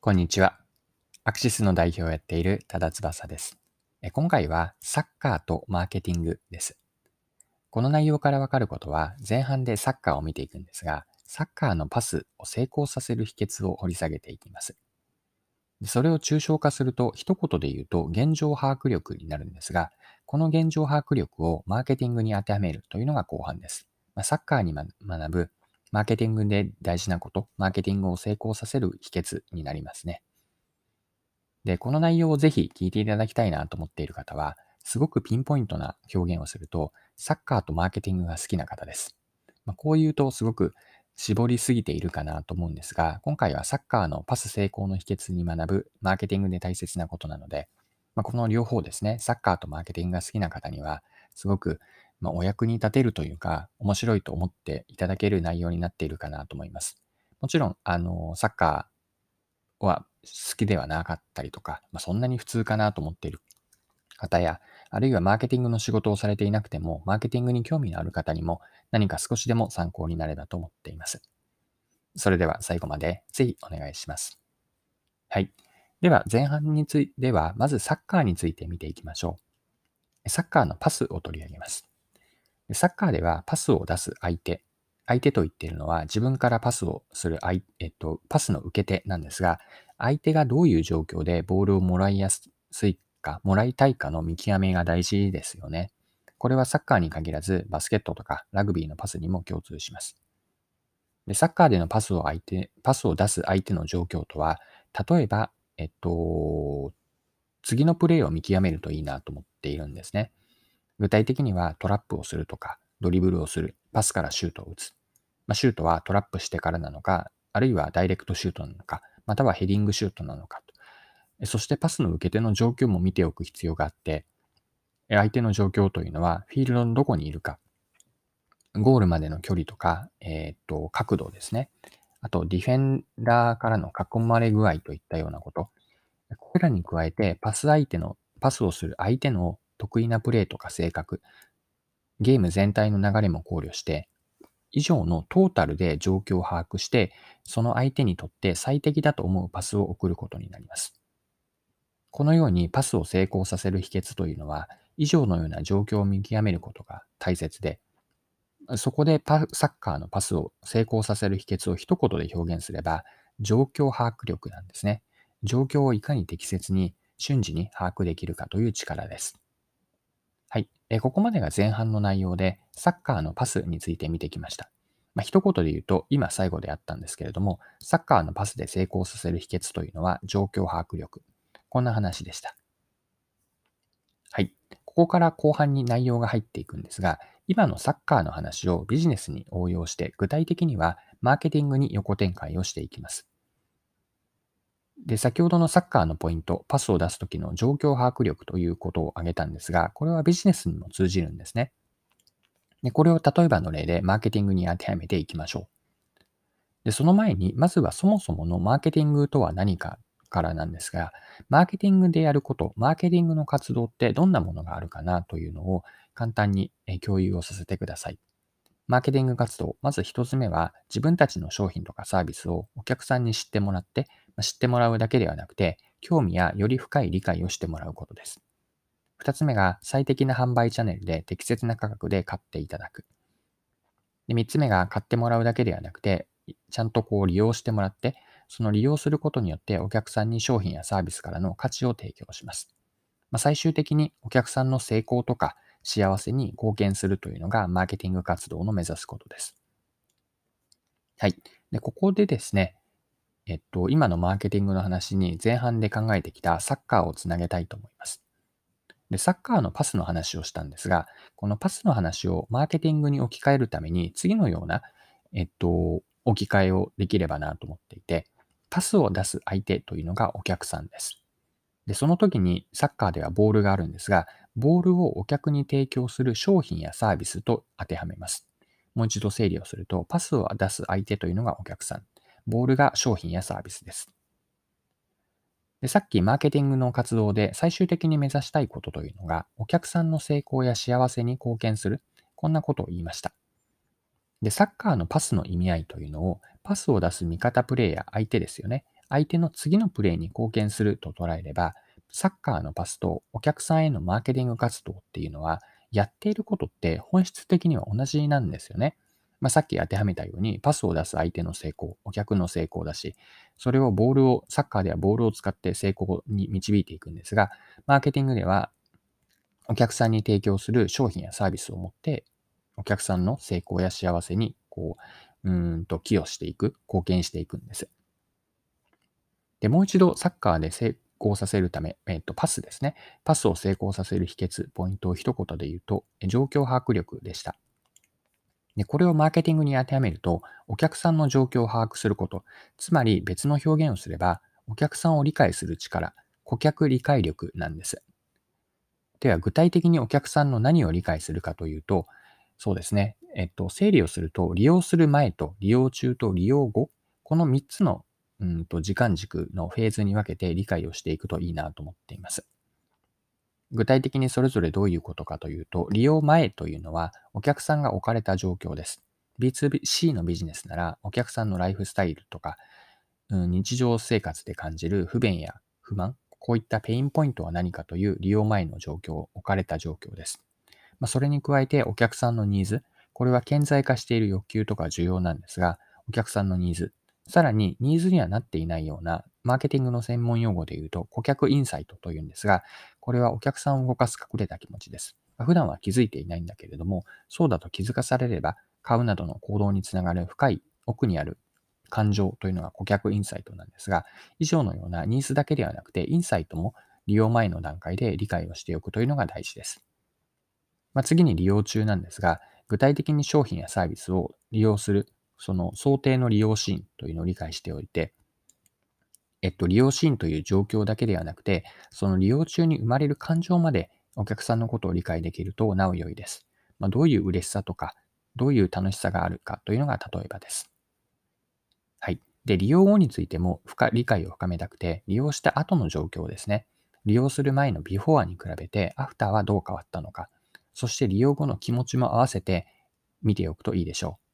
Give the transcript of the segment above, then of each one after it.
こんにちは。アクシスの代表をやっている多田翼です。今回はサッカーとマーケティングです。この内容からわかることは前半でサッカーを見ていくんですが、サッカーのパスを成功させる秘訣を掘り下げていきます。それを抽象化すると一言で言うと現状把握力になるんですが、この現状把握力をマーケティングに当てはめるというのが後半です。サッカーに学ぶマーケティングで大事なこと、マーケティングを成功させる秘訣になりますね。で、この内容をぜひ聞いていただきたいなと思っている方は、すごくピンポイントな表現をすると、サッカーとマーケティングが好きな方です。まあ、こう言うとすごく絞りすぎているかなと思うんですが、今回はサッカーのパス成功の秘訣に学ぶマーケティングで大切なことなので、まあ、この両方ですね、サッカーとマーケティングが好きな方には、すごくまあ、お役に立てるというか、面白いと思っていただける内容になっているかなと思います。もちろん、あの、サッカーは好きではなかったりとか、まあ、そんなに普通かなと思っている方や、あるいはマーケティングの仕事をされていなくても、マーケティングに興味のある方にも何か少しでも参考になればと思っています。それでは最後までぜひお願いします。はい。では前半については、まずサッカーについて見ていきましょう。サッカーのパスを取り上げます。サッカーではパスを出す相手、相手と言っているのは自分からパスをする相、えっと、パスの受け手なんですが、相手がどういう状況でボールをもらいやすいか、もらいたいかの見極めが大事ですよね。これはサッカーに限らず、バスケットとかラグビーのパスにも共通します。でサッカーでのパスを相手、パスを出す相手の状況とは、例えば、えっと、次のプレーを見極めるといいなと思っているんですね。具体的にはトラップをするとか、ドリブルをする、パスからシュートを打つ。まあ、シュートはトラップしてからなのか、あるいはダイレクトシュートなのか、またはヘディングシュートなのかと。そしてパスの受け手の状況も見ておく必要があって、相手の状況というのはフィールドのどこにいるか、ゴールまでの距離とか、えっ、と、角度ですね。あと、ディフェンダーからの囲まれ具合といったようなこと。これらに加えて、パス相手の、パスをする相手の得意なプレーとか性格、ゲーム全体の流れも考慮して、以上のトータルで状況を把握して、その相手にとって最適だと思うパスを送ることになります。このようにパスを成功させる秘訣というのは、以上のような状況を見極めることが大切で、そこでサッカーのパスを成功させる秘訣を一言で表現すれば、状況把握力なんですね。状況をいかに適切に瞬時に把握できるかという力です。えここまでが前半の内容で、サッカーのパスについて見てきました。まあ、一言で言うと、今最後であったんですけれども、サッカーのパスで成功させる秘訣というのは状況把握力。こんな話でした。はい。ここから後半に内容が入っていくんですが、今のサッカーの話をビジネスに応用して、具体的にはマーケティングに横展開をしていきます。で、先ほどのサッカーのポイント、パスを出すときの状況把握力ということを挙げたんですが、これはビジネスにも通じるんですね。でこれを例えばの例でマーケティングに当てはめていきましょう。で、その前に、まずはそもそものマーケティングとは何かからなんですが、マーケティングでやること、マーケティングの活動ってどんなものがあるかなというのを簡単に共有をさせてください。マーケティング活動、まず一つ目は自分たちの商品とかサービスをお客さんに知ってもらって、知ってもらうだけではなくて、興味やより深い理解をしてもらうことです。二つ目が最適な販売チャンネルで適切な価格で買っていただく。で三つ目が買ってもらうだけではなくて、ちゃんとこう利用してもらって、その利用することによってお客さんに商品やサービスからの価値を提供します。まあ、最終的にお客さんの成功とか幸せに貢献するというのがマーケティング活動の目指すことです。はい。で、ここでですね、えっと、今のマーケティングの話に前半で考えてきたサッカーをつなげたいと思います。で、サッカーのパスの話をしたんですが、このパスの話をマーケティングに置き換えるために、次のような、えっと、置き換えをできればなと思っていて、パスを出す相手というのがお客さんです。で、その時にサッカーではボールがあるんですが、ボールをお客に提供する商品やサービスと当てはめます。もう一度整理をすると、パスを出す相手というのがお客さん。ボールが商品やサービスです。でさっきマーケティングの活動で最終的に目指したいことというのが、お客さんの成功や幸せに貢献する、こんなことを言いました。で、サッカーのパスの意味合いというのを、パスを出す味方プレイヤー、相手ですよね。相手の次のプレーに貢献すると捉えれば、サッカーのパスとお客さんへのマーケティング活動っていうのは、やっていることって本質的には同じなんですよね。まあ、さっき当てはめたように、パスを出す相手の成功、お客の成功だし、それをボールを、サッカーではボールを使って成功に導いていくんですが、マーケティングでは、お客さんに提供する商品やサービスを持って、お客さんの成功や幸せに、こう、うんと寄与していく、貢献していくんです。で、もう一度サッカーで功させるため、えっと、パスですね。パスを成功させる秘訣、ポイントを一言で言うと、状況把握力でした。で、これをマーケティングに当てはめると、お客さんの状況を把握すること、つまり別の表現をすれば、お客さんを理解する力、顧客理解力なんです。では、具体的にお客さんの何を理解するかというと、そうですね。えっと、整理をすると、利用する前と利用中と利用後、この3つのうんと時間軸のフェーズに分けて理解をしていくといいなと思っています。具体的にそれぞれどういうことかというと、利用前というのはお客さんが置かれた状況です。B2C のビジネスならお客さんのライフスタイルとか、うん、日常生活で感じる不便や不満、こういったペインポイントは何かという利用前の状況、置かれた状況です。まあ、それに加えてお客さんのニーズ、これは顕在化している欲求とか需要なんですが、お客さんのニーズ、さらに、ニーズにはなっていないような、マーケティングの専門用語で言うと、顧客インサイトというんですが、これはお客さんを動かす隠れた気持ちです。普段は気づいていないんだけれども、そうだと気づかされれば、買うなどの行動につながる深い奥にある感情というのが顧客インサイトなんですが、以上のようなニーズだけではなくて、インサイトも利用前の段階で理解をしておくというのが大事です。まあ、次に利用中なんですが、具体的に商品やサービスを利用するその想定の利用シーンというのを理解しておいて、えっと、利用シーンという状況だけではなくて、その利用中に生まれる感情までお客さんのことを理解できるとなお良いです。まあ、どういう嬉しさとか、どういう楽しさがあるかというのが例えばです。はい。で、利用後についても深理解を深めたくて、利用した後の状況ですね。利用する前のビフォーに比べて、アフターはどう変わったのか、そして利用後の気持ちも合わせて見ておくといいでしょう。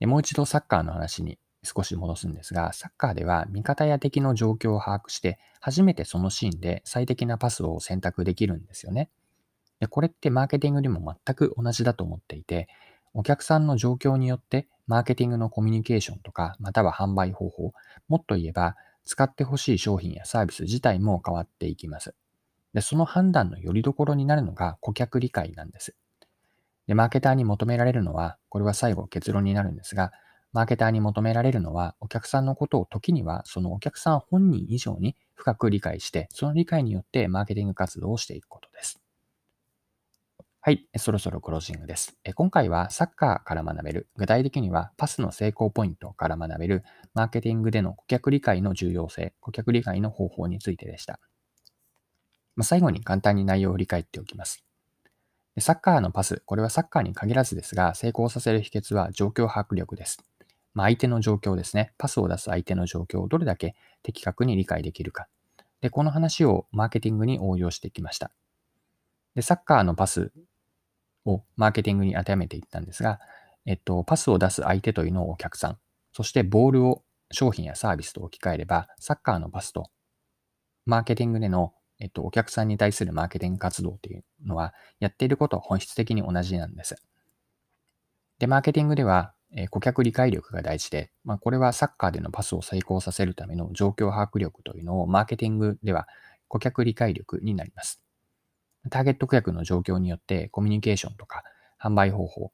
でもう一度サッカーの話に少し戻すんですが、サッカーでは味方や敵の状況を把握して、初めてそのシーンで最適なパスを選択できるんですよね。でこれってマーケティングにも全く同じだと思っていて、お客さんの状況によってマーケティングのコミュニケーションとか、または販売方法、もっと言えば使ってほしい商品やサービス自体も変わっていきます。でその判断の拠り所になるのが顧客理解なんです。で、マーケターに求められるのは、これは最後結論になるんですが、マーケターに求められるのは、お客さんのことを時には、そのお客さん本人以上に深く理解して、その理解によってマーケティング活動をしていくことです。はい、そろそろクロージングです。今回はサッカーから学べる、具体的にはパスの成功ポイントから学べる、マーケティングでの顧客理解の重要性、顧客理解の方法についてでした。最後に簡単に内容を振り返っておきます。サッカーのパス、これはサッカーに限らずですが、成功させる秘訣は状況把握力です。まあ、相手の状況ですね。パスを出す相手の状況をどれだけ的確に理解できるか。で、この話をマーケティングに応用してきました。で、サッカーのパスをマーケティングに当てはめていったんですが、えっと、パスを出す相手というのをお客さん、そしてボールを商品やサービスと置き換えれば、サッカーのパスとマーケティングでのえっと、お客さんに対するマーケティング活動っていうのは、やっていることは本質的に同じなんです。で、マーケティングでは、え顧客理解力が大事で、まあ、これはサッカーでのパスを成功させるための状況把握力というのを、マーケティングでは顧客理解力になります。ターゲット顧客の状況によってコミュニケーションとか販売方法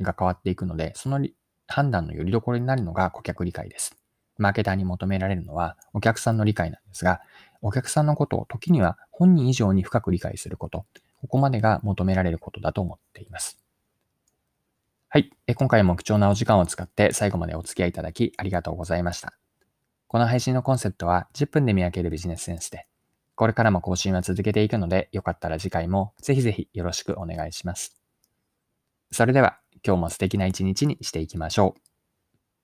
が変わっていくので、その判断のよりどころになるのが顧客理解です。マーケターに求められるのはお客さんの理解なんですが、お客さんのことを時には本人以上に深く理解すること、ここまでが求められることだと思っています。はい。今回も貴重なお時間を使って最後までお付き合いいただきありがとうございました。この配信のコンセプトは10分で見分けるビジネスセンスで、これからも更新は続けていくので、よかったら次回もぜひぜひよろしくお願いします。それでは今日も素敵な一日にしていきましょう。